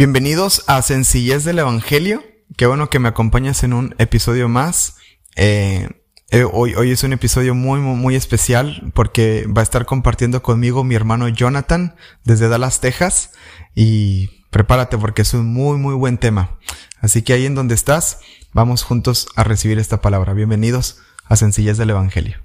Bienvenidos a Sencillez del Evangelio. Qué bueno que me acompañas en un episodio más. Eh, eh, hoy, hoy es un episodio muy, muy, muy especial porque va a estar compartiendo conmigo mi hermano Jonathan desde Dallas, Texas. Y prepárate porque es un muy, muy buen tema. Así que ahí en donde estás, vamos juntos a recibir esta palabra. Bienvenidos a Sencillez del Evangelio.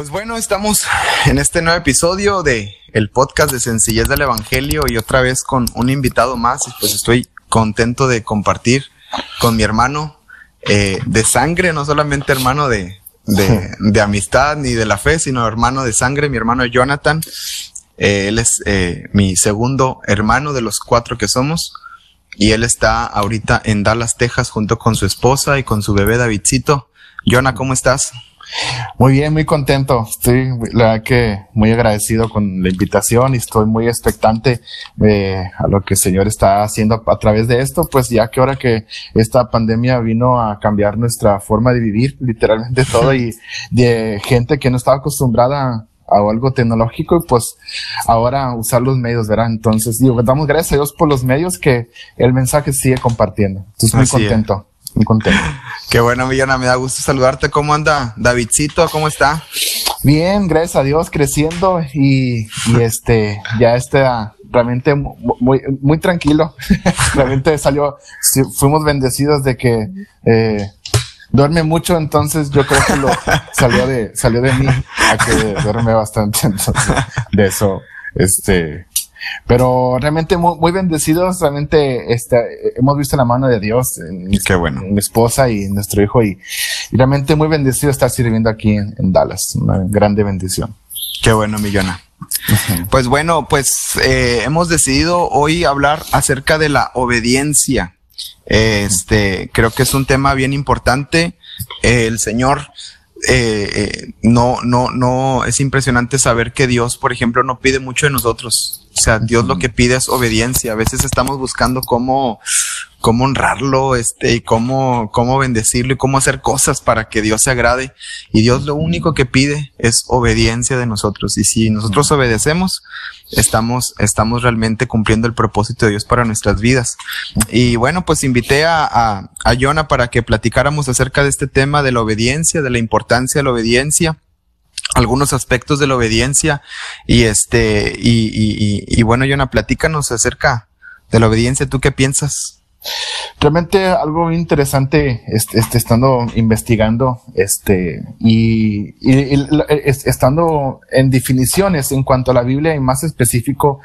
Pues bueno, estamos en este nuevo episodio de el podcast de Sencillez del Evangelio y otra vez con un invitado más. Y pues estoy contento de compartir con mi hermano eh, de sangre, no solamente hermano de, de, de, amistad ni de la fe, sino hermano de sangre, mi hermano Jonathan. Eh, él es eh, mi segundo hermano de los cuatro que somos y él está ahorita en Dallas, Texas, junto con su esposa y con su bebé Davidcito. Jonah, ¿cómo estás? Muy bien, muy contento. Estoy, la verdad que muy agradecido con la invitación y estoy muy expectante eh, a lo que el Señor está haciendo a través de esto, pues ya que ahora que esta pandemia vino a cambiar nuestra forma de vivir, literalmente todo, y de gente que no estaba acostumbrada a algo tecnológico y pues ahora usar los medios, ¿verdad? Entonces, digo, damos gracias a Dios por los medios que el mensaje sigue compartiendo. Entonces, muy Así contento. Es muy contento. Qué bueno, Millana, me da gusto saludarte. ¿Cómo anda Davidcito? ¿Cómo está? Bien, gracias a Dios, creciendo y, y este, ya está realmente muy, muy tranquilo. realmente salió, fuimos bendecidos de que, eh, duerme mucho, entonces yo creo que lo salió de, salió de mí a que duerme bastante. Entonces, de eso, este, pero realmente muy, muy, bendecidos, realmente este, hemos visto la mano de Dios en mi, Qué bueno. mi esposa y nuestro hijo y, y, realmente muy bendecido estar sirviendo aquí en, en Dallas, una grande bendición. Qué bueno, Millona. Pues bueno, pues eh, hemos decidido hoy hablar acerca de la obediencia. Este, creo que es un tema bien importante. El Señor eh, eh, no, no, no, es impresionante saber que Dios, por ejemplo, no pide mucho de nosotros. O sea, Dios lo que pide es obediencia. A veces estamos buscando cómo, cómo honrarlo, este, y cómo, cómo bendecirlo y cómo hacer cosas para que Dios se agrade. Y Dios lo único que pide es obediencia de nosotros. Y si nosotros obedecemos, estamos, estamos realmente cumpliendo el propósito de Dios para nuestras vidas. Y bueno, pues invité a, a, a Jonah para que platicáramos acerca de este tema de la obediencia, de la importancia de la obediencia algunos aspectos de la obediencia. Y este y, y, y, y bueno Jonah platícanos acerca de la obediencia. Tú qué piensas Realmente algo interesante, este, este, estando investigando, este, y, y, y, estando en definiciones en cuanto a la Biblia y más específico,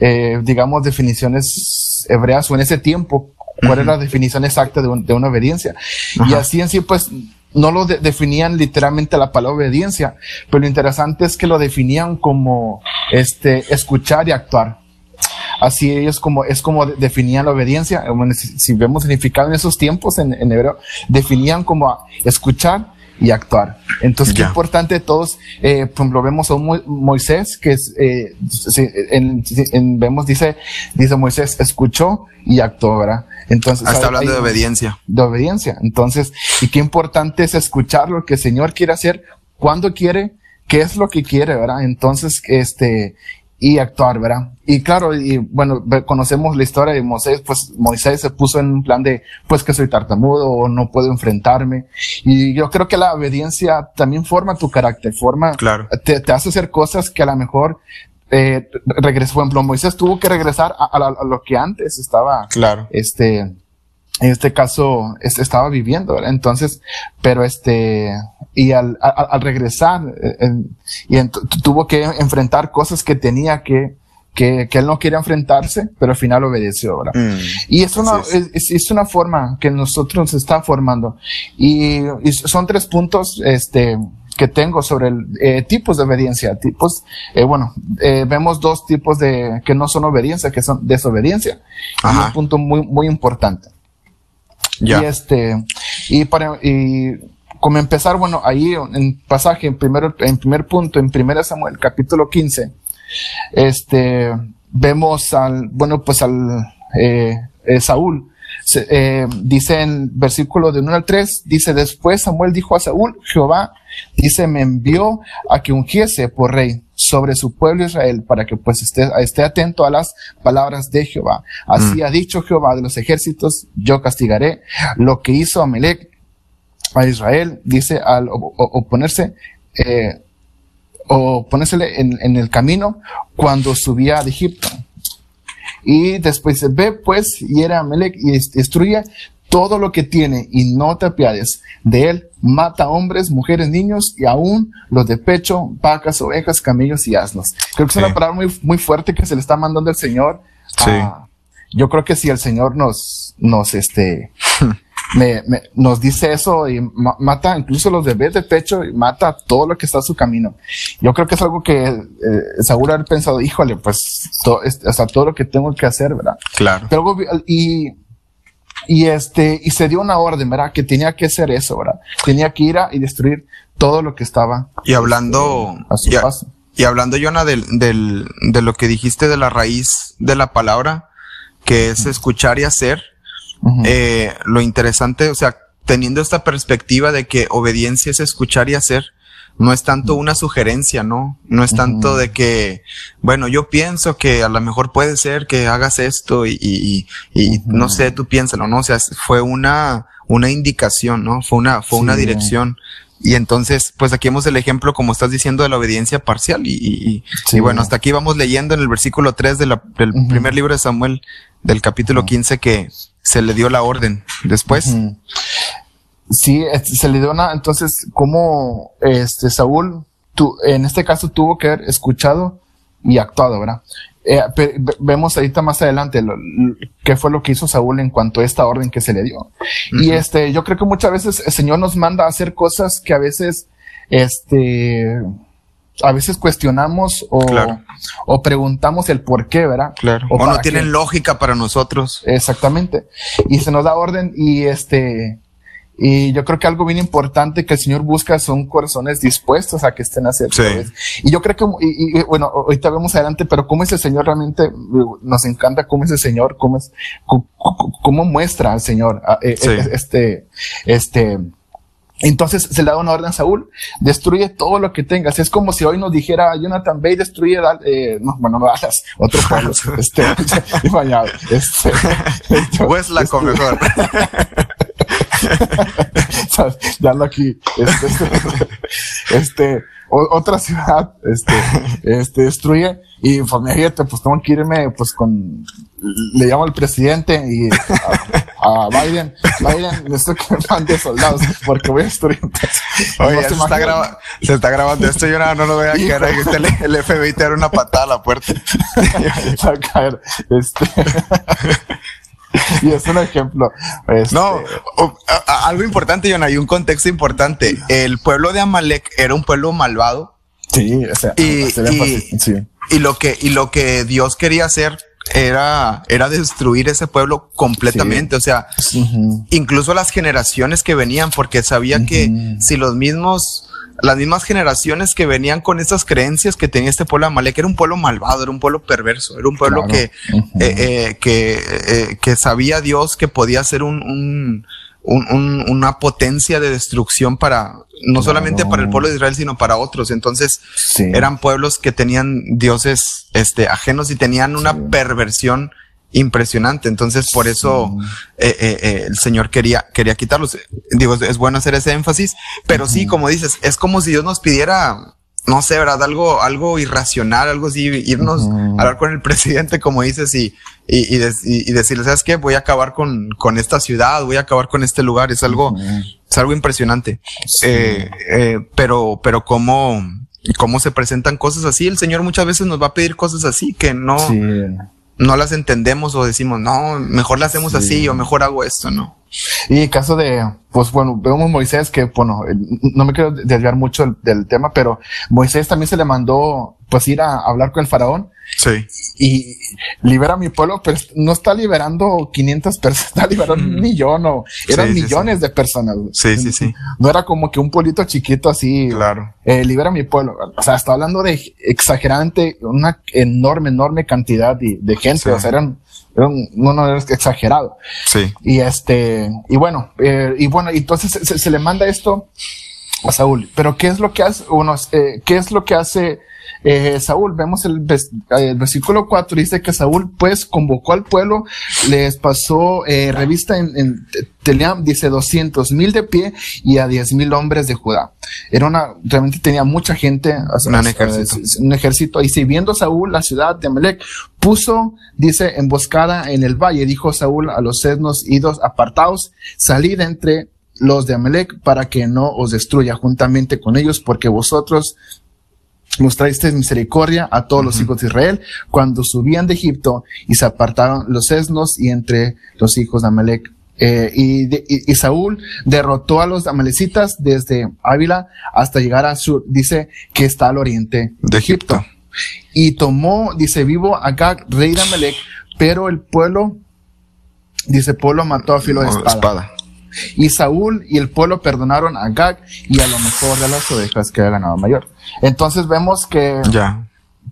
eh, digamos, definiciones hebreas o en ese tiempo, cuál uh -huh. es la definición exacta de, un, de una obediencia. Uh -huh. Y así en sí, pues, no lo de definían literalmente la palabra obediencia, pero lo interesante es que lo definían como, este, escuchar y actuar. Así ellos como, es como definían la obediencia. Bueno, si, si, vemos significado en esos tiempos en, en hebreo, definían como escuchar y actuar. Entonces, yeah. qué importante todos, eh, por ejemplo, vemos a un Moisés que es, eh, en, en, vemos, dice, dice Moisés, escuchó y actuó, ¿verdad? Entonces, está hablando de obediencia. De obediencia. Entonces, y qué importante es escuchar lo que el Señor quiere hacer, cuándo quiere, qué es lo que quiere, ¿verdad? Entonces, este, y actuar, ¿verdad? Y claro, y bueno, conocemos la historia de Moisés, pues Moisés se puso en un plan de, pues que soy tartamudo o no puedo enfrentarme. Y yo creo que la obediencia también forma tu carácter, forma, claro. te, te hace hacer cosas que a lo mejor eh, regresó, por ejemplo, Moisés tuvo que regresar a, a, a, lo que antes estaba, claro. este, en este caso, este, estaba viviendo, ¿verdad? Entonces, pero este, y al, al, al regresar, eh, y en, tuvo que enfrentar cosas que tenía que, que, que, él no quería enfrentarse, pero al final obedeció, ¿verdad? Mm, y es una, es. Es, es. una forma que nosotros está formando. Y, y son tres puntos, este, que tengo sobre el, eh, tipos de obediencia. Tipos, eh, bueno, eh, vemos dos tipos de, que no son obediencia, que son desobediencia. Ajá. Y un punto muy, muy importante. Ya. Y este, y para, y como empezar, bueno, ahí en pasaje, en primer, en primer punto, en primera Samuel, capítulo 15, este, vemos al, bueno, pues al, eh, eh, Saúl, eh, dice en versículo de 1 al 3, dice, después Samuel dijo a Saúl, Jehová, dice, me envió a que ungiese por rey sobre su pueblo Israel para que pues esté, esté atento a las palabras de Jehová. Así mm. ha dicho Jehová de los ejércitos, yo castigaré lo que hizo Amelec a Israel, dice, al oponerse, eh, o ponérsele en, en, el camino cuando subía de Egipto. Y después se ve pues, y era Amelec y destruye todo lo que tiene y no te apiades de él. Mata hombres, mujeres, niños y aún los de pecho, vacas, ovejas, camellos y asnos. Creo que es una palabra muy, muy fuerte que se le está mandando el Señor. Sí. yo creo que si el Señor nos, nos, este, me, me, nos dice eso y mata incluso los bebés de pecho y mata todo lo que está a su camino. Yo creo que es algo que eh, seguro haber pensado, híjole, pues todo, hasta todo lo que tengo que hacer, ¿verdad? Claro. Pero, y, y este, y se dio una orden, ¿verdad? Que tenía que hacer eso, ¿verdad? Tenía que ir a y destruir todo lo que estaba. Y hablando, a su paso. Y hablando, Jonah, del, del, de lo que dijiste de la raíz de la palabra, que es escuchar y hacer, eh, lo interesante, o sea, teniendo esta perspectiva de que obediencia es escuchar y hacer, no es tanto una sugerencia, ¿no? No es tanto de que, bueno, yo pienso que a lo mejor puede ser que hagas esto y, y, y no sé, tú piénsalo, ¿no? O sea, fue una, una indicación, ¿no? Fue una, fue una dirección. Y entonces, pues aquí vemos el ejemplo, como estás diciendo, de la obediencia parcial. Y, y bueno, hasta aquí vamos leyendo en el versículo 3 de la, del primer libro de Samuel, del capítulo 15, que se le dio la orden. Después. Sí, se le dio una, entonces, como este Saúl, tu, en este caso tuvo que haber escuchado y actuado, ¿verdad? Eh, vemos ahorita más adelante lo, qué fue lo que hizo Saúl en cuanto a esta orden que se le dio. Y este, yo creo que muchas veces el Señor nos manda a hacer cosas que a veces, este, a veces cuestionamos o, o preguntamos el por qué, ¿verdad? Claro. O, no tienen lógica para nosotros. Exactamente. Y se nos da orden y este, y yo creo que algo bien importante que el Señor busca son corazones dispuestos a que estén a hacer. Y yo creo que, y, bueno, ahorita vemos adelante, pero cómo es el Señor realmente, nos encanta cómo es el Señor, cómo es, cómo, muestra al Señor, eh, eh, este, este, entonces se le da una orden a Saúl, destruye todo lo que tengas. Es como si hoy nos dijera Jonathan Bay destruye, eh, no, bueno, no Dallas, otro pueblo, este, este, este, mejor. ya lo aquí, este, este, este otra ciudad, este, este, destruye y pues fíjate, pues tengo que irme, pues con, le llamo al presidente y a, Biden, Biden, necesito que mande soldados porque voy a destruir. Oye, se, está grabando, se está grabando esto, yo no, no lo voy a caer, el, el FBI te da una patada a la puerta. va a caer, este. y es un ejemplo. Este, no, algo importante, Jonah, hay un contexto importante. El pueblo de Amalek era un pueblo malvado. Sí, o sea, y, y, lo que, y lo que Dios quería hacer era, era destruir ese pueblo completamente. O sea, incluso las generaciones que venían, porque sabía que si los mismos las mismas generaciones que venían con esas creencias que tenía este pueblo de Amalek, era un pueblo malvado, era un pueblo perverso, era un pueblo que, eh, eh, que, eh, que sabía Dios que podía ser un, un, un, una potencia de destrucción para, no solamente para el pueblo de Israel, sino para otros. Entonces, eran pueblos que tenían dioses, este, ajenos y tenían una perversión impresionante. Entonces, por eso eh, eh, eh, el Señor quería, quería quitarlos. Digo, es, bueno hacer ese énfasis, pero sí, como dices, es como si Dios nos pidiera, no sé, ¿verdad? Algo, algo irracional, algo así, irnos a hablar con el presidente, como dices, y, y, y, decirle, ¿sabes qué? Voy a acabar con, con esta ciudad, voy a acabar con este lugar. Es algo, es algo impresionante. pero, pero cómo, cómo se presentan cosas así. El Señor muchas veces nos va a pedir cosas así que no, no las entendemos o decimos, no, mejor las hacemos así o mejor hago esto, ¿no? Y en caso de, pues bueno, vemos Moisés que, bueno, no me quiero desviar mucho del tema, pero Moisés también se le mandó, pues ir a hablar con el faraón Sí. Y libera a mi pueblo, pero no está liberando 500 personas, está liberando un millón o eran millones de personas. Sí, sí, sí. No era como que un pueblito chiquito así. Claro. Eh, libera a mi pueblo. O sea, está hablando de exagerante, una enorme, enorme cantidad de, de gente. O sea, eran era un, no, es exagerado. Sí. Y este, y bueno, eh, y bueno, entonces se, le manda esto a Saúl. Pero ¿qué es lo que hace uno, eh, qué es lo que hace eh, Saúl, vemos el, versículo 4, dice que Saúl pues convocó al pueblo, les pasó eh, revista en, en Teliam, dice 200 mil de pie y a 10 mil hombres de Judá. Era una, realmente tenía mucha gente, un, ejército. un ejército. Y si viendo Saúl la ciudad de Amalek, puso, dice, emboscada en el valle, dijo Saúl a los sednos idos apartados, salid entre los de Amalek para que no os destruya juntamente con ellos, porque vosotros mostraste misericordia a todos los hijos de Israel cuando subían de Egipto y se apartaron los esnos y entre los hijos de Amalek. Eh, y, Saúl derrotó a los amalecitas desde Ávila hasta llegar a sur, dice que está al oriente de Egipto. Y tomó, dice, vivo a Agag, rey de Amalek, pero el pueblo, dice, pueblo mató a filo de espada. Y Saúl y el pueblo perdonaron a Gag y a lo mejor de las ovejas que había ganado mayor. Entonces vemos que, ya.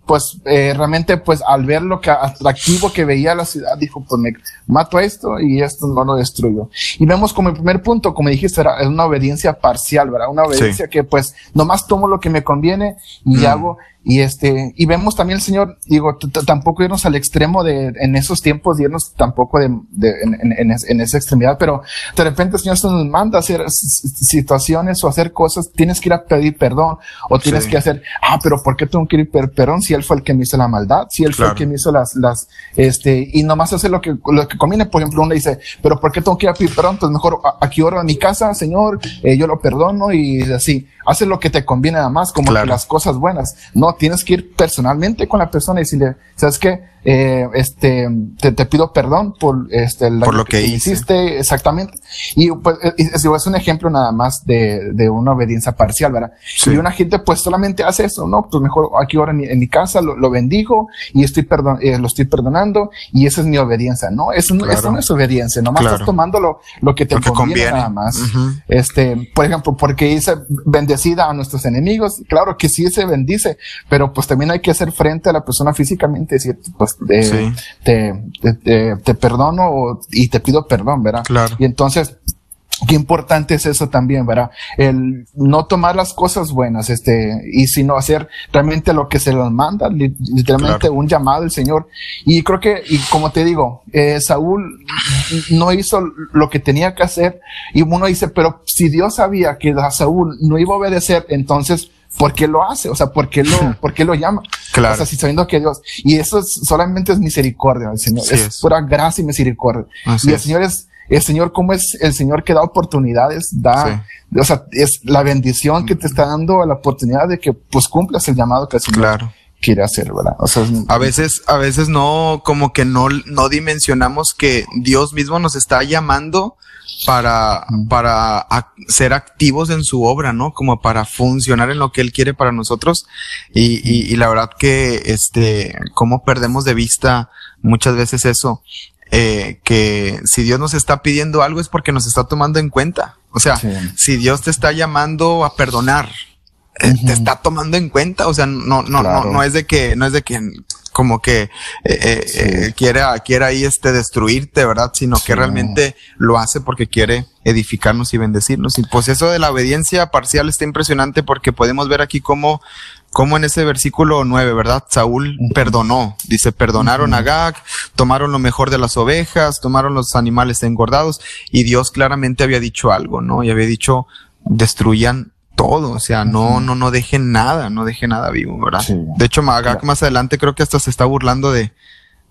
pues eh, realmente, pues al ver lo que atractivo que veía la ciudad, dijo, pues me mato esto y esto no lo destruyo. Y vemos como el primer punto, como dijiste, era una obediencia parcial, ¿verdad? Una obediencia que pues nomás tomo lo que me conviene y mm. hago y este, y vemos también el Señor, digo, tampoco irnos al extremo de, en esos tiempos, irnos tampoco de, de en, en, en, esa extremidad, pero de repente el Señor se nos manda a hacer situaciones o hacer cosas, tienes que ir a pedir perdón, o tienes que hacer, ah, pero ¿por qué tengo que ir pedir perdón si Él fue el que me hizo la maldad? Si Él fue el que me hizo las, las, este, y nomás hace lo que, lo que conviene, por ejemplo, uno dice, pero ¿por qué tengo que ir a pedir perdón? Pues mejor aquí oro en mi casa, Señor, eh, yo lo perdono y así, hace lo que te conviene nada más, como que las cosas buenas, no tienes que ir personalmente con la persona y decirle, ¿sabes qué? Eh, este, te, te, pido perdón por, este, por lo que, hiciste, exactamente. Y pues, eh, es, es, un ejemplo nada más de, de una obediencia parcial, ¿verdad? Y una gente pues solamente hace eso, ¿no? Pues mejor aquí ahora en, mi, casa lo, lo, bendigo y estoy perdon, eh, lo estoy perdonando y esa es mi obediencia, ¿no? Eso, eso no es obediencia, nomás estás tomando lo, lo que te conviene, nada más. Este, por ejemplo, porque dice bendecida a nuestros enemigos, claro que sí se bendice, pero pues también hay que hacer frente a la persona físicamente, decir, pues te, te, te, perdono y te pido perdón, ¿verdad? Claro. Y entonces, qué importante es eso también, ¿verdad? El no tomar las cosas buenas, este, y sino hacer realmente lo que se les manda, literalmente un llamado del Señor. Y creo que, y como te digo, eh, Saúl no hizo lo que tenía que hacer, y uno dice, pero si Dios sabía que a Saúl no iba a obedecer, entonces, ¿por qué lo hace? O sea, ¿por qué lo, ¿por qué lo llama? Claro. O sea, si sabiendo que Dios, y eso solamente es misericordia, el Señor, es, pura gracia y misericordia. y el Señor es, el Señor, como es el Señor que da oportunidades, da, o sea, es la bendición que te está dando la oportunidad de que pues cumplas el llamado que el Señor quiere hacer, ¿verdad? O sea, a veces, a veces no, como que no, no dimensionamos que Dios mismo nos está llamando para, para ser activos en su obra, ¿no? Como para funcionar en lo que Él quiere para nosotros. Y, y, y la verdad que, este, cómo perdemos de vista muchas veces eso, eh, que si Dios nos está pidiendo algo es porque nos está tomando en cuenta. O sea, si Dios te está llamando a perdonar, eh, te está tomando en cuenta. O sea, no, no, no, no es de que, no es de que como que eh, eh, eh, quiere, quiere ahí este destruirte, ¿verdad? Sino que realmente lo hace porque quiere edificarnos y bendecirnos. Y pues eso de la obediencia parcial está impresionante porque podemos ver aquí cómo, cómo en ese versículo 9, ¿verdad? Saúl perdonó, dice, perdonaron a Gag, tomaron lo mejor de las ovejas, tomaron los animales engordados y Dios claramente había dicho algo, ¿no? Y había dicho, destruyan todo, o sea, no, no, no dejen nada, no deje nada vivo, ¿verdad? De hecho, Magak más adelante creo que hasta se está burlando de,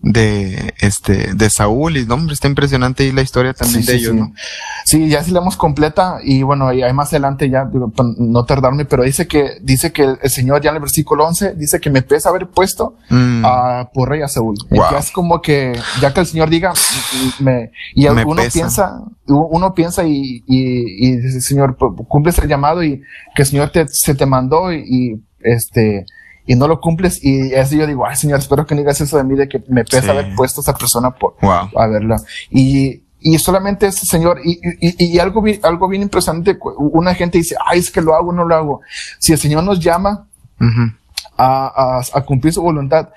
de este de Saúl y no, hombre, está impresionante y la historia también de ellos, ¿no? Sí, ya sí la hemos completa y bueno, y ahí más adelante ya no tardarme, pero dice que dice que el Señor ya en el versículo 11 dice que me pesa haber puesto mm. a por rey a Saúl. Ya es como que ya que el Señor diga me y uno piensa uno piensa y, y, y dice, Señor, cumple el llamado y que el Señor te, se te mandó y, y este y no lo cumples y así yo digo, ay señor, espero que no digas eso de mí de que me pesa haber puesto a esa persona por a verla. Y, y solamente ese señor, y, y, y, algo, bien, algo bien impresionante, una gente dice, ay, es que lo hago, no lo hago. Si el Señor nos llama, a, a, cumplir su voluntad.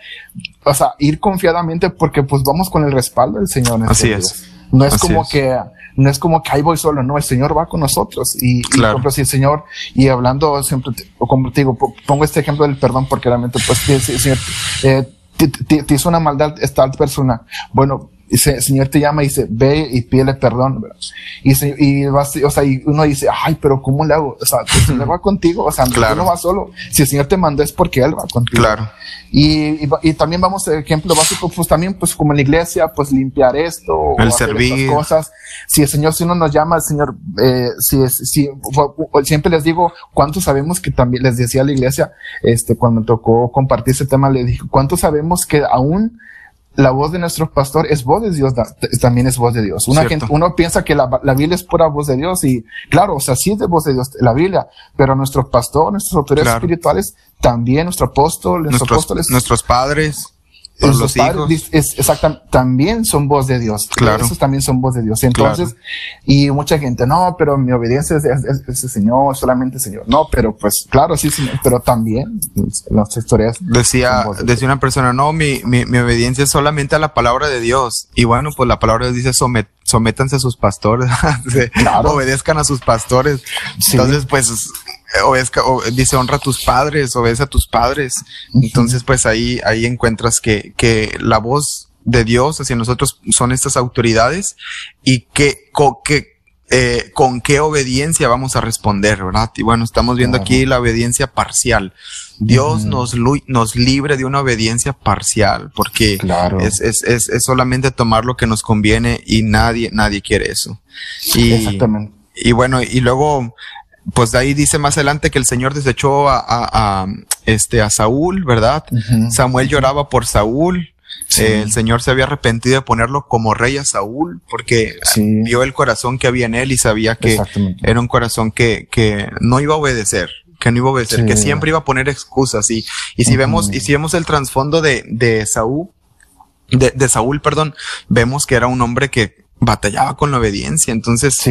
O sea, ir confiadamente porque pues vamos con el respaldo del Señor. Así es. No es como que, no es como que ahí voy solo, no, el Señor va con nosotros. Y, claro. y si el Señor, y hablando siempre, como te digo, pongo este ejemplo del perdón porque realmente, pues, el Señor, eh, te, hizo una maldad esta persona. Bueno, el Señor te llama y dice, ve y pídele perdón. Y, y, vas, o sea, y uno dice, ay, pero ¿cómo le hago? O sea, el Señor va contigo, o sea, no va solo. Si el Señor te mandó es porque Él va contigo. Claro. Y, y, también vamos, ejemplo básico, pues también, pues como en la iglesia, pues limpiar esto, el servir. cosas. Si el Señor, si uno nos llama, el Señor, eh, si, si, siempre les digo, ¿cuántos sabemos que también, les decía a la iglesia, este, cuando me tocó compartir ese tema, le dije, ¿cuántos sabemos que aún la voz de nuestro pastor es voz de Dios, también es voz de Dios. Una gente, uno piensa que la, la, Biblia es pura voz de Dios y claro, o sea, sí es de voz de Dios la Biblia, pero nuestro pastor, nuestras autoridades espirituales, también nuestro apóstol, nuestros, apóstoles, nuestros padres, los hijos. Es, exactamente, también son voz de Dios. Claro. Esos también son voz de Dios. Entonces, y mucha gente, no, pero mi obediencia es, el Señor, solamente Señor. No, pero pues, claro, sí, Señor, pero también las historias. Decía, decía una persona, no, mi, mi, mi, obediencia es solamente a la palabra de Dios. Y bueno, pues la palabra de Dios dice somet, sométanse a sus pastores, obedezcan a sus pastores. Entonces, pues, obedezca, dice honra a tus padres, obedece a tus padres. Entonces, pues ahí, ahí encuentras que, que la voz de Dios hacia nosotros son estas autoridades y que, que eh, con qué obediencia vamos a responder, ¿verdad? Y bueno, estamos viendo aquí la obediencia parcial. Dios nos, nos libre de una obediencia parcial, porque es, es, es, es, solamente tomar lo que nos conviene y nadie, nadie quiere eso. Y, Exactamente. Y bueno, y luego pues de ahí dice más adelante que el Señor desechó a, a, este, a Saúl, ¿verdad? Samuel lloraba por Saúl. Eh, el Señor se había arrepentido de ponerlo como rey a Saúl porque vio el corazón que había en él y sabía que era un corazón que, que no iba a obedecer, que no iba a obedecer, que siempre iba a poner excusas. Y, y si vemos, y si vemos el trasfondo de, de Saúl, de, de Saúl, perdón, vemos que era un hombre que batallaba con la obediencia, entonces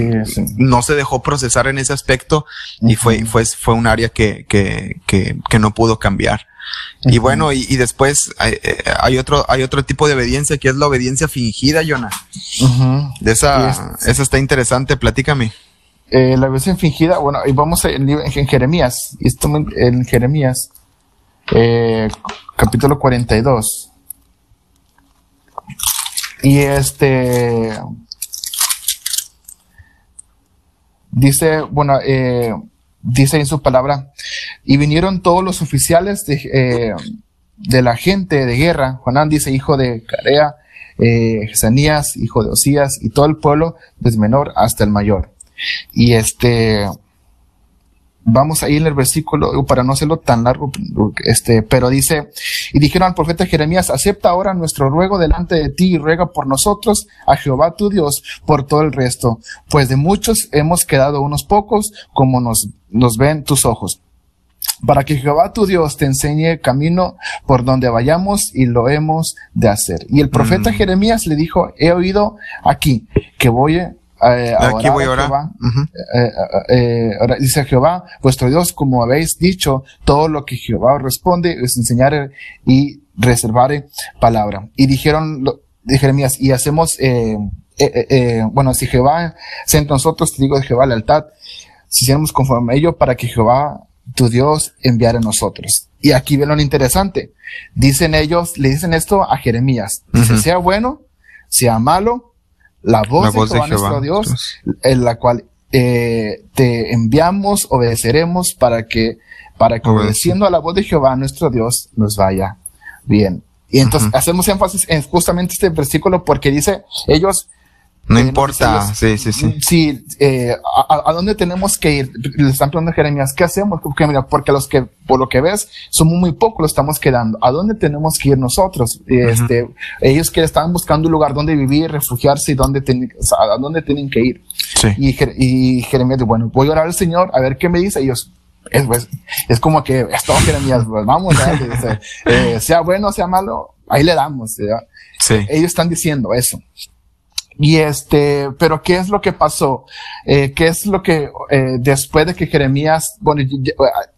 no se dejó procesar en ese aspecto y fue, fue, fue un área que, que, que, que no pudo cambiar. Y bueno, y, y después hay, eh, hay, otro, hay otro tipo de obediencia que es la obediencia fingida, Jonah. De esa, esa está interesante, platícame. Eh, la obediencia fingida, bueno, y vamos en, en Jeremías, en Jeremías, eh, capítulo 42. Y este dice, bueno, eh, dice en su palabra, y vinieron todos los oficiales de, eh, de la gente de guerra, Juanán dice, hijo de Carea, eh, hijo de Osías, y todo el pueblo, desde menor hasta el mayor. Y este, vamos a ir en el versículo para no hacerlo tan largo, este, pero dice, y dijeron al profeta Jeremías, acepta ahora nuestro ruego delante de ti y ruega por nosotros a Jehová tu Dios por todo el resto, pues de muchos hemos quedado unos pocos como nos, nos ven tus ojos para que Jehová tu Dios te enseñe camino por donde vayamos y lo hemos de hacer. Y el profeta mm. Jeremías le dijo, he oído aquí que voy eh, Aquí voy a orar. Eh, eh, dice Jehová, vuestro Dios, como habéis dicho, todo lo que Jehová os responde es enseñar y reservar palabra. Y dijeron, de Jeremías, y hacemos, bueno, si Jehová sea entre nosotros, te digo de Jehová lealtad, si hiciéramos conforme a ello para que Jehová, tu Dios, enviara a nosotros. Y aquí ven lo interesante. Dicen ellos, le dicen esto a Jeremías. Dice, sea bueno, sea malo, la voz, de, Jehová, nuestro Dios, en la cual eh, te enviamos, obedeceremos para que, para que obedeciendo a la voz de Jehová nuestro Dios nos vaya bien. Y entonces hacemos énfasis en justamente este versículo porque dice, ellos no importa, sí, sí, sí. Sí, eh, a, dónde tenemos que ir? Le están preguntando a Jeremías, ¿qué hacemos? Porque, mira, porque los que, por lo que ves, somos muy pocos, lo estamos quedando. ¿A dónde tenemos que ir nosotros? Este, ellos que estaban buscando un lugar donde vivir, refugiarse y dónde a dónde tienen que ir. Sí. Y, y Jeremías dice, bueno, voy a orar al Señor a ver qué me dice. ellos, es, pues, es como que, es todo Jeremías, pues, vamos, eh, sea bueno, sea malo, ahí le damos. Sí. Ellos están diciendo eso. Y este, pero ¿qué es lo que pasó? Eh, ¿Qué es lo que, eh, después de que Jeremías, bueno,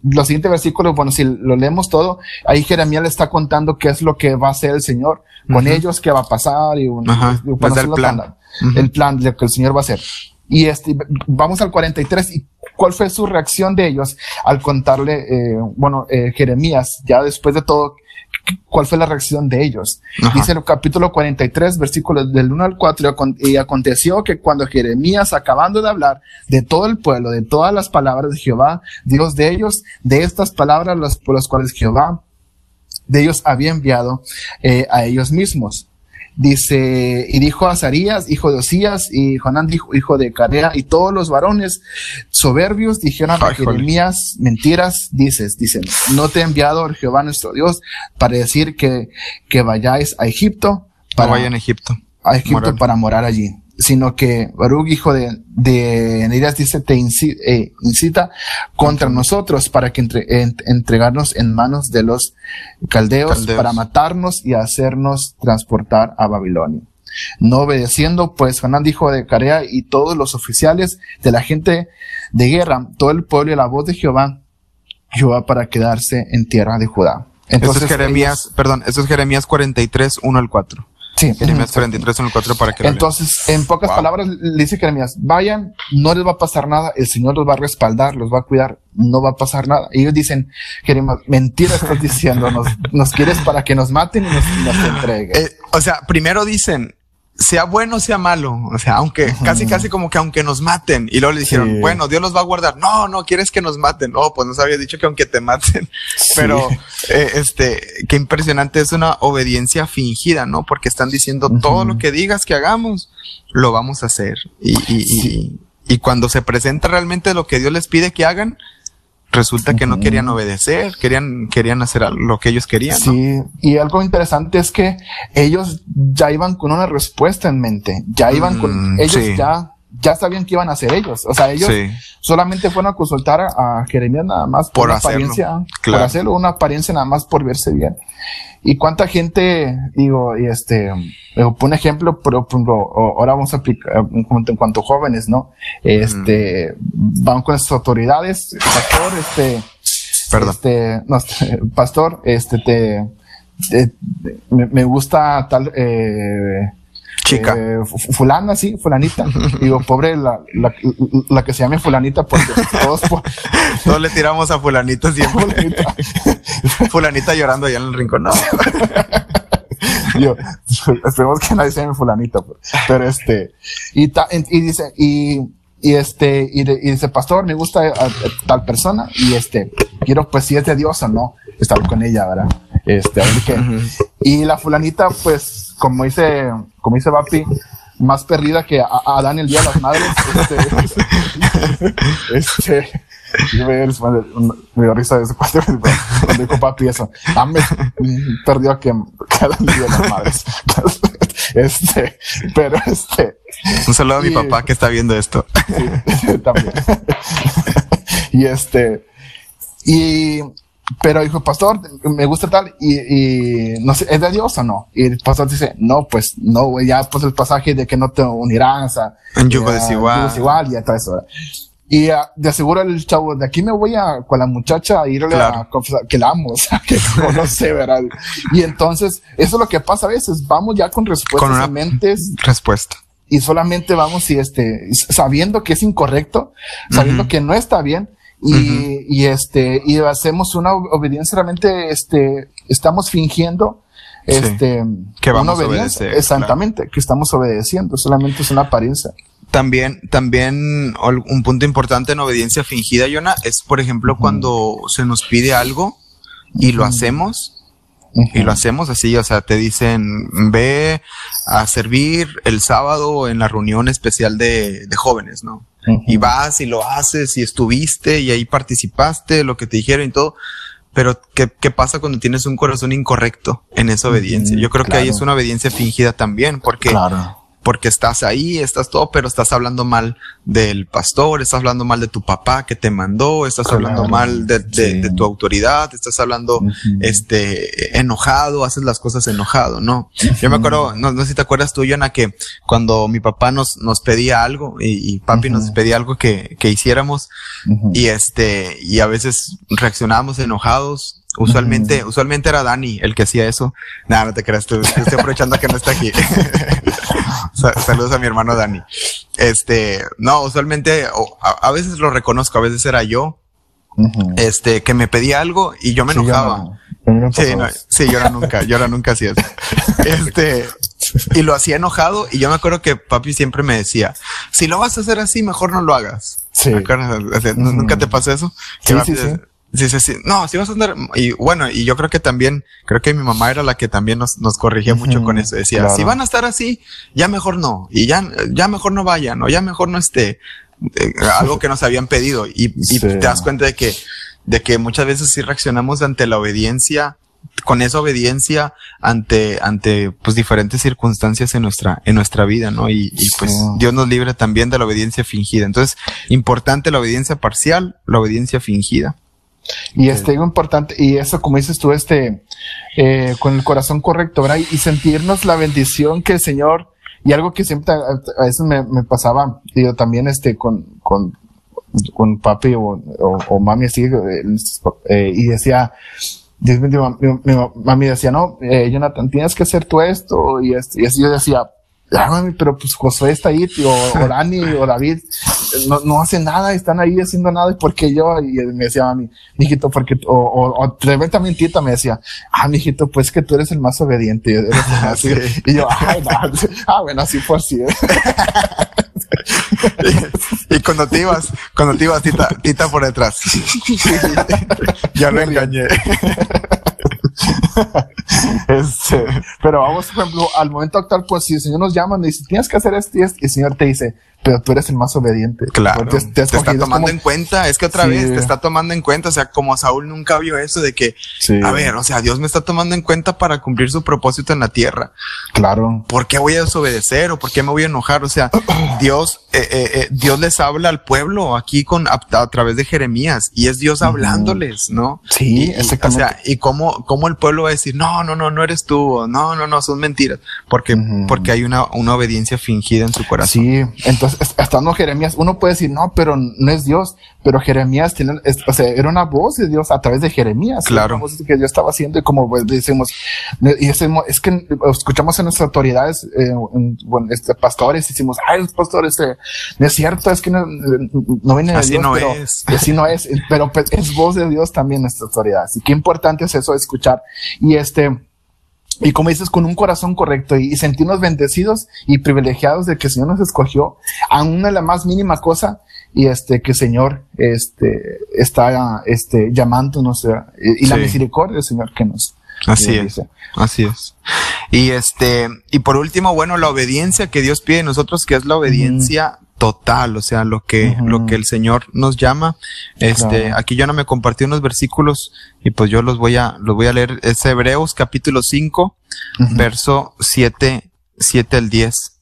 los siguientes versículos, bueno, si lo leemos todo, ahí Jeremías le está contando qué es lo que va a hacer el Señor con ellos, qué va a pasar y, un, el plan. El plan de lo que el Señor va a hacer. Y este, vamos al 43 y cuál fue su reacción de ellos al contarle, eh, bueno, eh, Jeremías, ya después de todo, cuál fue la reacción de ellos. Dice el capítulo 43, versículos del 1 al 4, y aconteció que cuando Jeremías, acabando de hablar de todo el pueblo, de todas las palabras de Jehová, Dios de ellos, de estas palabras las, por las cuales Jehová de ellos había enviado eh, a ellos mismos. Dice, y dijo a Azarías, hijo de Osías, y Jonán dijo, hijo de Carea, y todos los varones soberbios dijeron a Jeremías, mentiras dices, dicen, no te he enviado Jehová nuestro Dios para decir que, que vayáis a Egipto. Para, vayan a Egipto. A Egipto para morar allí sino que Baruch, hijo de, de dice, te eh, incita, contra nosotros para que entre, entregarnos en manos de los caldeos, para matarnos y hacernos transportar a Babilonia. No obedeciendo, pues Hanán dijo de Carea y todos los oficiales de la gente de guerra, todo el pueblo y la voz de Jehová, Jehová para quedarse en tierra de Judá. Entonces, es Jeremías, perdón, eso es Jeremías 43, 1 al 4. Sí. Jeremías 43 en el 4 para que Entonces, en pocas palabras, le dice Jeremías, vayan, no les va a pasar nada, el Señor los va a respaldar, los va a cuidar, no va a pasar nada. Y ellos dicen, Jeremías, mentira estás diciendo, nos, nos quieres para que nos maten y nos, nos entreguen. Eh, o sea, primero dicen, sea bueno, sea malo. O sea, aunque casi, casi como que aunque nos maten. Y luego le dijeron, bueno, Dios los va a guardar. No, no, quieres que nos maten. No, pues nos había dicho que aunque te maten. Pero, eh, este, qué impresionante es una obediencia fingida, ¿no? Porque están diciendo todo lo que digas que hagamos, lo vamos a hacer. Y, y, y, y cuando se presenta realmente lo que Dios les pide que hagan, resulta que no querían obedecer, querían, querían hacer lo que ellos querían. Sí, y algo interesante es que ellos ya iban con una respuesta en mente, ya iban con, mm, ellos ya, ya sabían qué iban a hacer ellos. O sea, ellos solamente fueron a consultar a, Jeremías nada más por, una apariencia, por hacerlo, una apariencia nada más por verse bien. Y cuánta gente, digo, y este, un ejemplo, pero, ahora vamos a aplicar, en cuanto a jóvenes, ¿no? Este, van con las autoridades, pastor, este, Perdón. este, no, pastor, este, te, me, gusta tal, eh, Chica. Eh, fulana, sí, fulanita. Digo, pobre la, la, la, que se llame fulanita porque todos, todos le tiramos a fulanita siempre. Fulanita. fulanita llorando allá en el rincón. No. Yo, esperemos que nadie se llame fulanita, pues. pero este, y, y dice, y, y este, y, dice, pastor, me gusta tal persona, y este, quiero pues si es de Dios o no, estar con ella, ¿verdad? Este, a ver qué. Y la fulanita, pues, como dice, como dice Vapi, más perdida que a, Adán el día de las madres. Este, este, me, dio risa de eso cuando, dijo papi eso. Ah, me perdió que, que Adán el día de las madres. Este, pero este. Un saludo a mi papá que está viendo esto. Sí, también. y este, y pero dijo, pastor, me gusta tal, y, y, no sé, ¿es de Dios o no? Y el pastor dice, no, pues no, ya pues el pasaje de que no te unirás a... En yugo desigual. desigual y todo eso. Y uh, de seguro el chavo, de aquí me voy a, con la muchacha a irle a confesar que la amo, o sea, que no, sé, ¿verdad? Y entonces, eso es lo que pasa a veces, vamos ya con respuestas con mentes. Respuesta. Y solamente vamos y este, sabiendo que es incorrecto, sabiendo que no está bien, y, y este, y hacemos una obediencia realmente, este, estamos fingiendo, este, que vamos a obedecer. Exactamente, que estamos obedeciendo, solamente es una apariencia. También, también un punto importante en obediencia fingida, Yona, es por ejemplo cuando se nos pide algo y lo hacemos y lo hacemos así, o sea, te dicen, ve a servir el sábado en la reunión especial de, de jóvenes, ¿no? Y vas y lo haces y estuviste y ahí participaste, lo que te dijeron y todo. Pero, ¿qué, qué pasa cuando tienes un corazón incorrecto en esa obediencia? Yo creo que ahí es una obediencia fingida también, porque porque estás ahí, estás todo, pero estás hablando mal del pastor, estás hablando mal de tu papá que te mandó, estás hablando mal de, de, tu autoridad, estás hablando, este, enojado, haces las cosas enojado, ¿no? Yo me acuerdo, no, no sé si te acuerdas tú, Yana, que cuando mi papá nos, nos pedía algo y, y papi nos pedía algo que, que hiciéramos y este, y a veces reaccionábamos enojados. Usualmente, usualmente era Dani el que hacía eso. Nada, no te creas, estoy aprovechando que no está aquí. Saludos a mi hermano Dani. Este, no, usualmente, a, veces lo reconozco, a veces era yo, este, que me pedía algo y yo me enojaba. sí, no, sí, yo era nunca, yo era nunca hacía eso. Este, y lo hacía enojado y yo me acuerdo que papi siempre me decía, si lo vas a hacer así, mejor no lo hagas. Sí. ¿Nunca te pasa eso? Sí, sí, sí. Sí, sí, sí. No, si vas a andar. Y bueno, y yo creo que también, creo que mi mamá era la que también nos, nos corrigía mucho con eso. Decía, si van a estar así, ya mejor no. Y ya, ya mejor no vayan, o ya mejor no esté. Eh, algo que nos habían pedido. Y, y te das cuenta de que, de que muchas veces sí reaccionamos ante la obediencia, con esa obediencia ante, ante, pues diferentes circunstancias en nuestra, en nuestra vida, ¿no? Y, y pues Dios nos libre también de la obediencia fingida. Entonces, importante la obediencia parcial, la obediencia fingida. Y este, algo importante, y eso, como dices tú, este, eh, con el corazón correcto, ¿verdad? Y, sentirnos la bendición que el Señor, y algo que siempre a, veces me, me, pasaba, digo, también este, con, con, con papi o, o, mami así, eh, eh, y decía, mi, mi, mami decía, no, eh, Jonathan, tienes que hacer tú esto, y, este, y así yo decía, pero pues Josué está ahí, o, Dani, o David, no, no hacen nada, están ahí haciendo nada, y porque yo, y me decía mami, mijito, porque, o, o, o también tita me decía, ah, mijito, pues que tú eres el más obediente, y yo, ay, no, ah, bueno, así fue así. y, cuando te ibas, cuando te ibas, tita, tita por detrás. ya lo engañé. este, pero vamos, por ejemplo, al momento actual, pues si el Señor nos llama, y dice, tienes que hacer esto y el Señor te dice, pero tú eres el más obediente. Claro. Te, está tomando en cuenta. Es que otra vez te está tomando en cuenta. O sea, como Saúl nunca vio eso de que, a ver, o sea, Dios me está tomando en cuenta para cumplir su propósito en la tierra. Claro. ¿Por qué voy a desobedecer o por qué me voy a enojar? O sea, Dios, eh, eh, eh, Dios les habla al pueblo aquí con a, través de Jeremías y es Dios hablándoles, ¿no? Sí, exactamente. O sea, y cómo, cómo el pueblo va a decir, no, no, no, no eres tú, no, no, no, son mentiras, porque, porque hay una, una obediencia fingida en su corazón. Sí, entonces estando Jeremías, uno puede decir, no, pero no es Dios, pero Jeremías tiene, o sea, era una voz de Dios a través de Jeremías. Claro. Una voz que Dios estaba haciendo y como pues, decimos, y decimos, es que escuchamos a nuestras autoridades, eh, bueno, este, pastores, y decimos, ay, los pastores, este, no es cierto, es que no, no viene de así Dios. No pero, es. Así no es, pero pues, es voz de Dios también nuestras autoridades. Y qué importante es eso escuchar. Y este, y como dices, con un corazón correcto y, sentirnos bendecidos y privilegiados de que el Señor nos escogió a una de la más mínima cosa y este, que el Señor, este, está, este, llamándonos eh, y, la misericordia del Señor que nos, Así es. Así es. Y este, y por último, bueno, la obediencia que Dios pide de nosotros, que es la obediencia total, o sea, lo que, lo que el Señor nos llama. Este, aquí yo no me compartí unos versículos y pues yo los voy a, los voy a leer. Es Hebreos capítulo 5, verso 7, 7 al 10.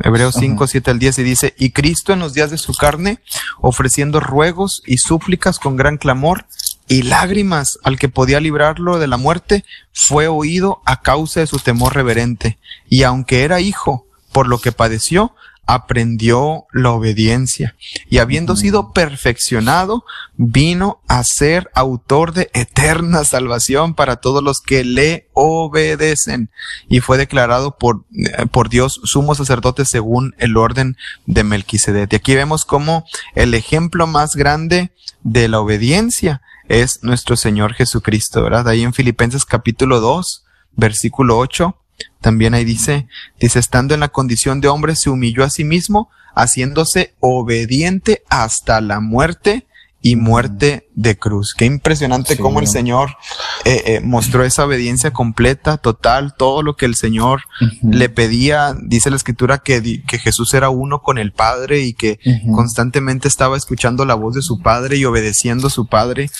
Hebreos 5, 7 al 10 y dice, y Cristo en los días de su carne, ofreciendo ruegos y súplicas con gran clamor y lágrimas al que podía librarlo de la muerte, fue oído a causa de su temor reverente, y aunque era hijo, por lo que padeció, aprendió la obediencia y habiendo sido perfeccionado, vino a ser autor de eterna salvación para todos los que le obedecen y fue declarado por, eh, por Dios sumo sacerdote según el orden de Melquisedec. Y aquí vemos como el ejemplo más grande de la obediencia es nuestro Señor Jesucristo, ¿verdad? Ahí en Filipenses capítulo 2, versículo 8 también ahí dice, dice, estando en la condición de hombre, se humilló a sí mismo, haciéndose obediente hasta la muerte y muerte de cruz. Qué impresionante cómo el Señor eh, eh, mostró esa obediencia completa, total, todo lo que el Señor le pedía. Dice la escritura que, que, Jesús era uno con el Padre y que constantemente estaba escuchando la voz de su Padre y obedeciendo a su Padre.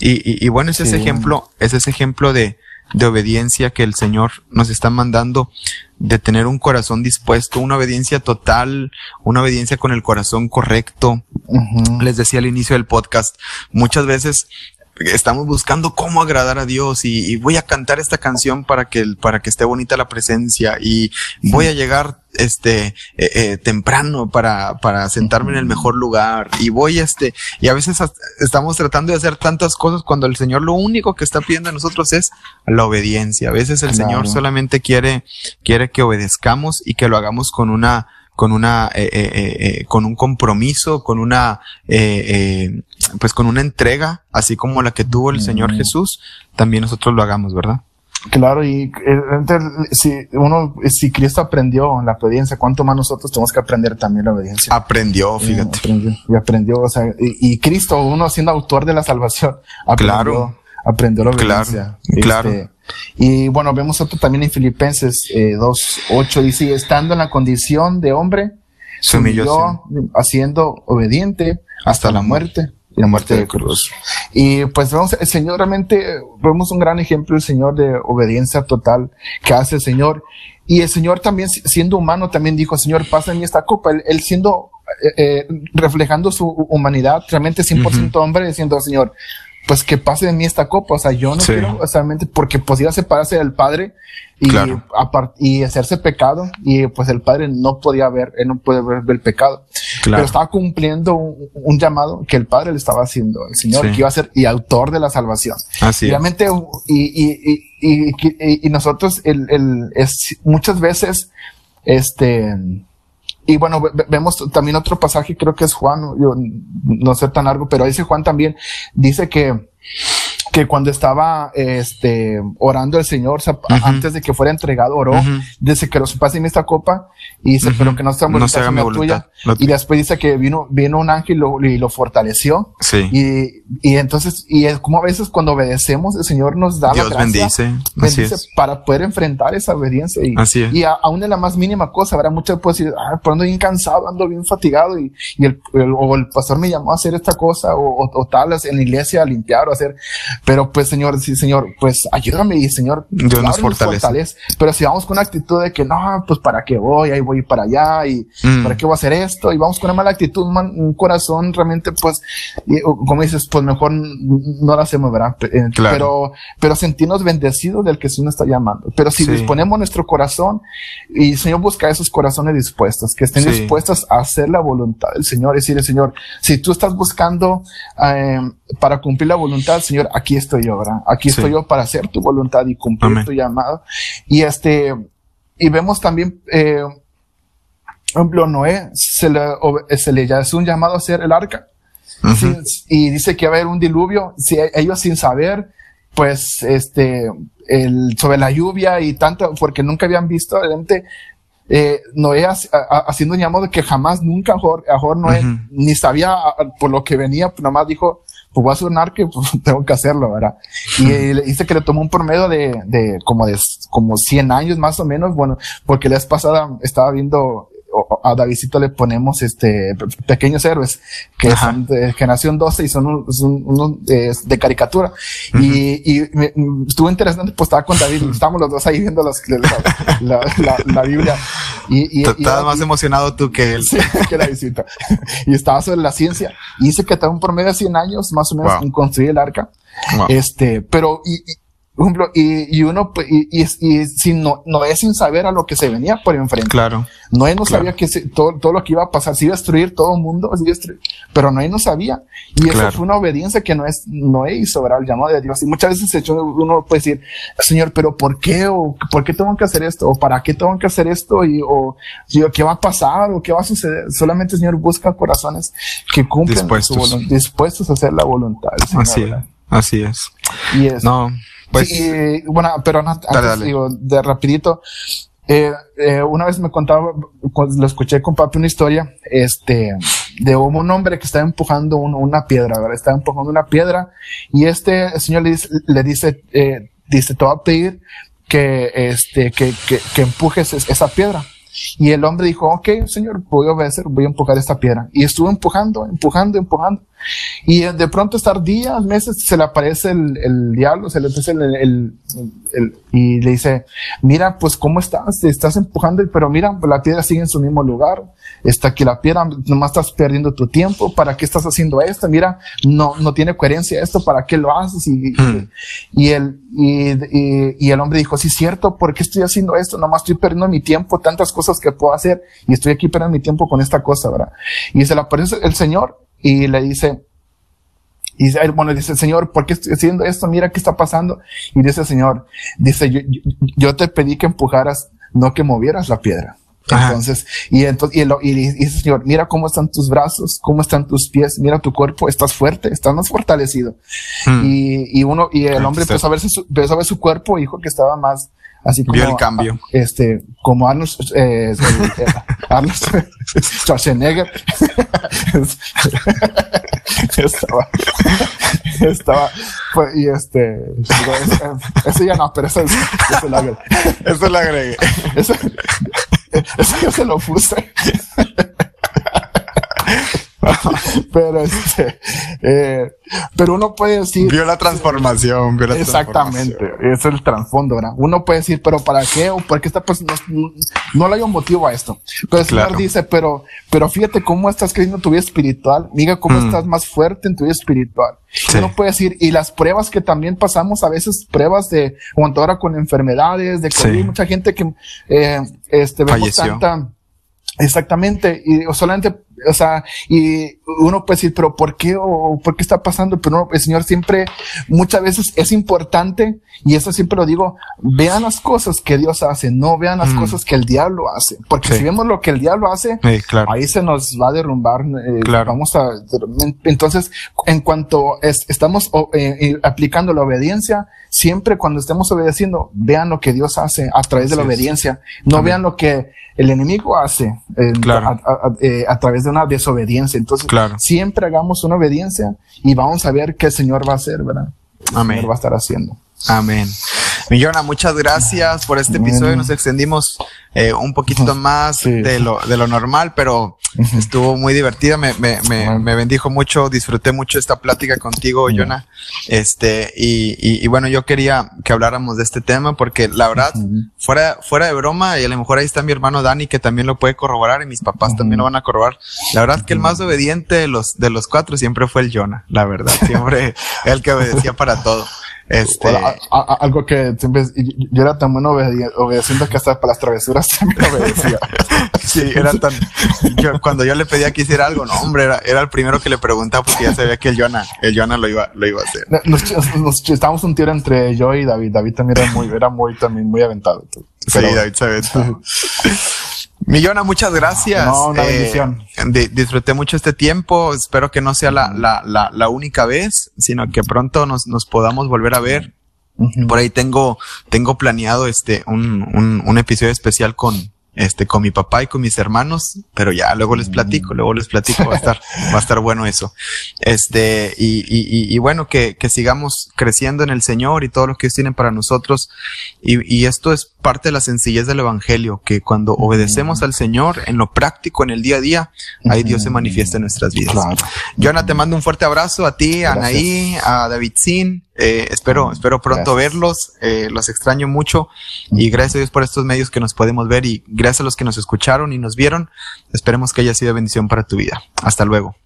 Y, y, bueno, es ese ejemplo, es ese ejemplo de, de obediencia que el Señor nos está mandando, de tener un corazón dispuesto, una obediencia total, una obediencia con el corazón correcto. Les decía al inicio del podcast, muchas veces estamos buscando cómo agradar a Dios y, voy a cantar esta canción para que, para que esté bonita la presencia y voy a llegar este eh, eh, temprano para, para sentarme en el mejor lugar y voy este y a veces estamos tratando de hacer tantas cosas cuando el Señor lo único que está pidiendo a nosotros es la obediencia. A veces el Señor solamente quiere quiere que obedezcamos y que lo hagamos con una con una, eh, eh, eh, eh con un compromiso, con una, eh, pues con una entrega, así como la que tuvo el Señor mm. Jesús, también nosotros lo hagamos, ¿verdad? Claro, y si uno, si Cristo aprendió la obediencia, ¿cuánto más nosotros tenemos que aprender también la obediencia? Aprendió, fíjate. y aprendió, o sea, y, Cristo, uno siendo autor de la salvación, aprendió, claro. aprendió la obediencia. Claro, claro. Este, y bueno, vemos otro también en Filipenses eh, 2.8, dice, estando en la condición de hombre, se humilló haciendo obediente hasta la muerte la muerte de cruz. Y pues vemos, el Señor realmente, vemos un gran ejemplo, el Señor de obediencia total que hace el Señor. Y el Señor también, siendo humano, también dijo, Señor, pásame esta copa. Él, siendo, eh, eh, reflejando su humanidad, realmente 100% hombre, diciendo, Señor, pues que pase de mí esta copa. O sea, yo no quiero, o sea, porque podía separarse del Padre y, y hacerse pecado y pues el Padre no podía ver, él no puede ver el pecado. Pero estaba cumpliendo un, llamado que el Padre le estaba haciendo, el Señor, que iba a ser y autor de la salvación. Así Realmente, y, y, y, y, nosotros, el, el, es muchas veces, este, y bueno, vemos también otro pasaje, creo que es Juan, yo no sé tan largo, pero ese Juan también dice que que cuando estaba este, orando el Señor, antes de que fuera entregado, oró, dice que los pasen esta copa, y dice, pero que no sea no sea mi voluntad. Y después dice que vino, vino un ángel y lo, fortaleció. Sí. Y, y entonces, y es como a veces cuando obedecemos, el Señor nos da Dios la gracia, bendice. para poder enfrentar esa obediencia. Y, Así es. y aún en la más mínima cosa, habrá muchas decir, ah, pero ando bien cansado, ando bien fatigado, y, y el, o el pastor me llamó a hacer esta cosa, o, o, tal, en la iglesia a limpiar o hacer, pero pues Señor, sí, Señor, pues ayúdame y Señor, Dios nos fortalece. Pero si vamos con una actitud de que no, pues para qué voy, ahí voy para allá y mm. para qué voy a hacer esto y vamos con una mala actitud, un, corazón realmente pues, como dices, pues mejor no lo hacemos, ¿verdad? Eh, pero, pero sentirnos bendecidos del que Señor está llamando. Pero si disponemos nuestro corazón y Señor busca esos corazones dispuestos, que estén dispuestos a hacer la voluntad del Señor, es decir, Señor, si tú estás buscando eh, para cumplir la voluntad, Señor, aquí estoy yo, ¿verdad? Aquí estoy yo para hacer tu voluntad y cumplir tu llamado. Y este, y vemos también, eh, por ejemplo, Noé se le, se le ya es un llamado a hacer el arca. y dice que va a haber un diluvio, si ellos sin saber, pues, este, el, sobre la lluvia y tanto, porque nunca habían visto, evidente, eh, Noé haciendo un llamado que jamás, nunca, mejor Noé ni sabía por lo que venía, nomás dijo, pues voy a sonar que pues, tengo que hacerlo, ¿verdad? Y dice que le tomó un promedio de, de como de como 100 años más o menos, bueno, porque la vez pasada estaba viendo a Davidito le ponemos este pequeños héroes que son de generación 12 y son unos de, caricatura. Y, y estuvo interesante pues estaba con David y estábamos los dos ahí viendo la, la, Biblia. Y, y estabas más emocionado tú que él. Sí, que la visita y estaba sobre la ciencia. Y dice que está un promedio de 100 años más o menos en construir el arca. Este pero y, ejemplo, y, y uno, pues, y, y, y si no, no es sin saber a lo que se venía por enfrente. Claro. Noé no sabía que todo, todo lo que iba a pasar, si iba a destruir todo el mundo, si destruir, pero Noé no sabía. Y eso fue una obediencia que no es, Noé hizo, ¿verdad? El llamado de Dios. Y muchas veces uno puede decir, Señor, pero ¿por qué? O ¿por qué tengo que hacer esto? ¿O para qué tengo que hacer esto? Y, o, ¿qué va a pasar? ¿O qué va a suceder? Solamente Señor busca corazones que cumplen dispuestos, su dispuestos a hacer la voluntad. así es. Así es. Y es. No. Pues, bueno, pero antes, digo, de rapidito, eh, eh, una vez me contaba, cuando lo escuché con papi una historia, este, de un hombre que estaba empujando una piedra, ¿verdad? Estaba empujando una piedra y este señor le dice, le dice, eh, dice, te voy a pedir que, este, que, que, que empujes esa piedra. Y el hombre dijo, ok, señor, voy a obedecer, voy a empujar esta piedra. Y estuvo empujando, empujando, empujando. Y de pronto estar días, meses, se le aparece el, el diablo, se le aparece el, el, el, y le dice, mira, pues cómo estás, te estás empujando, pero mira, la piedra sigue en su mismo lugar, está aquí la piedra, nomás estás perdiendo tu tiempo, ¿para qué estás haciendo esto? Mira, no, no tiene coherencia esto, ¿para qué lo haces? Y, hmm. y, el, y, y, el hombre dijo, sí, cierto, ¿por qué estoy haciendo esto? Nomás estoy perdiendo mi tiempo, tantas cosas que puedo hacer y estoy aquí perdiendo mi tiempo con esta cosa, ¿verdad? Y se le aparece el Señor y le dice, y bueno, dice, Señor, ¿por qué estoy haciendo esto? Mira qué está pasando. Y dice Señor, dice, yo, yo, te pedí que empujaras, no que movieras la piedra. Entonces, y entonces, y, y, dice, Señor, mira cómo están tus brazos, cómo están tus pies, mira tu cuerpo, estás fuerte, estás más fortalecido. Hmm. Y, y uno, y el hombre empezó a ver su, empezó a ver su cuerpo dijo que estaba más, así como. Vio el cambio. Este, como Arnold, eh, Arnold Schwarzenegger. estaba, estaba, pues, y este, ese ya no, pero eso, eso lo agregué. Eso lo agregué. Eso, eso yo se lo puse. pero este, eh, pero uno puede decir. Vio la transformación, vio la Exactamente, es el trasfondo, ¿verdad? Uno puede decir, pero ¿para qué? ¿O por qué esta persona no, no, le hay un motivo a esto? Pero el Señor dice, pero, pero fíjate cómo estás creyendo en tu vida espiritual, mira cómo mm. estás más fuerte en tu vida espiritual. Uno puede decir, y las pruebas que también pasamos, a veces pruebas de, cuanto ahora con enfermedades, de COVID, mucha gente que, eh, este, vemos tanta, Exactamente, y solamente, o sea, y uno puede decir, pero ¿por qué o por qué está pasando? Pero no, el Señor siempre, muchas veces es importante, y eso siempre lo digo, vean las cosas que Dios hace, no vean las mm. cosas que el diablo hace, porque si vemos lo que el diablo hace, ahí se nos va a derrumbar, eh, vamos a, entonces, en cuanto estamos eh, eh, aplicando la obediencia, siempre cuando estemos obedeciendo, vean lo que Dios hace a través de la obediencia, no vean lo que el enemigo hace eh, a, través de una desobediencia. Entonces, siempre hagamos una obediencia y vamos a ver qué el Señor va a hacer, ¿verdad? Amén. va a estar haciendo. Amén. Millona, muchas gracias por este episodio. Nos extendimos eh, un poquito más de, lo, de lo normal, pero estuvo muy divertida. Me, me, me, me, bendijo mucho. Disfruté mucho esta plática contigo, Jonah. Este, y, y, bueno, yo quería que habláramos de este tema porque la verdad, fuera, fuera de broma, y a lo mejor ahí está mi hermano Dani que también lo puede corroborar y mis papás también lo van a corroborar. La verdad que el más obediente de los, de los cuatro siempre fue el Jonah, la verdad. Siempre el que obedecía para todo. Este... algo que siempre, yo era tan bueno obedeciendo que hasta para las travesuras siempre obedecía. sí, era tan, yo, cuando yo le pedía que hiciera algo, no, hombre, era, era el primero que le preguntaba porque ya sabía que el Jonah, el Jonah lo iba, lo iba a hacer. Nos, nos estábamos un tiro entre yo y David. David también era muy, era muy, también muy aventado. sí, David se aventó. Millona, muchas gracias. No, una eh, bendición. disfruté mucho este tiempo. Espero que no sea la, la, la, la única vez, sino que pronto nos, nos podamos volver a ver. Por ahí tengo, tengo planeado este, un, un, un episodio especial con, este, con mi papá y con mis hermanos, pero ya luego les platico, luego les platico, va a estar, va a estar bueno eso. Este, y, y, y, bueno, que, que sigamos creciendo en el Señor y todo lo que ellos tienen para nosotros. Y, y esto es parte de la sencillez del Evangelio, que cuando obedecemos al Señor en lo práctico, en el día a día, ahí Dios se manifiesta en nuestras vidas. Claro. te mando un fuerte abrazo a ti, a Anaí, a David Sin. Eh, espero, espero pronto verlos. Eh, los extraño mucho y gracias a Dios por estos medios que nos podemos ver y gracias a los que nos escucharon y nos vieron. Esperemos que haya sido bendición para tu vida. Hasta luego.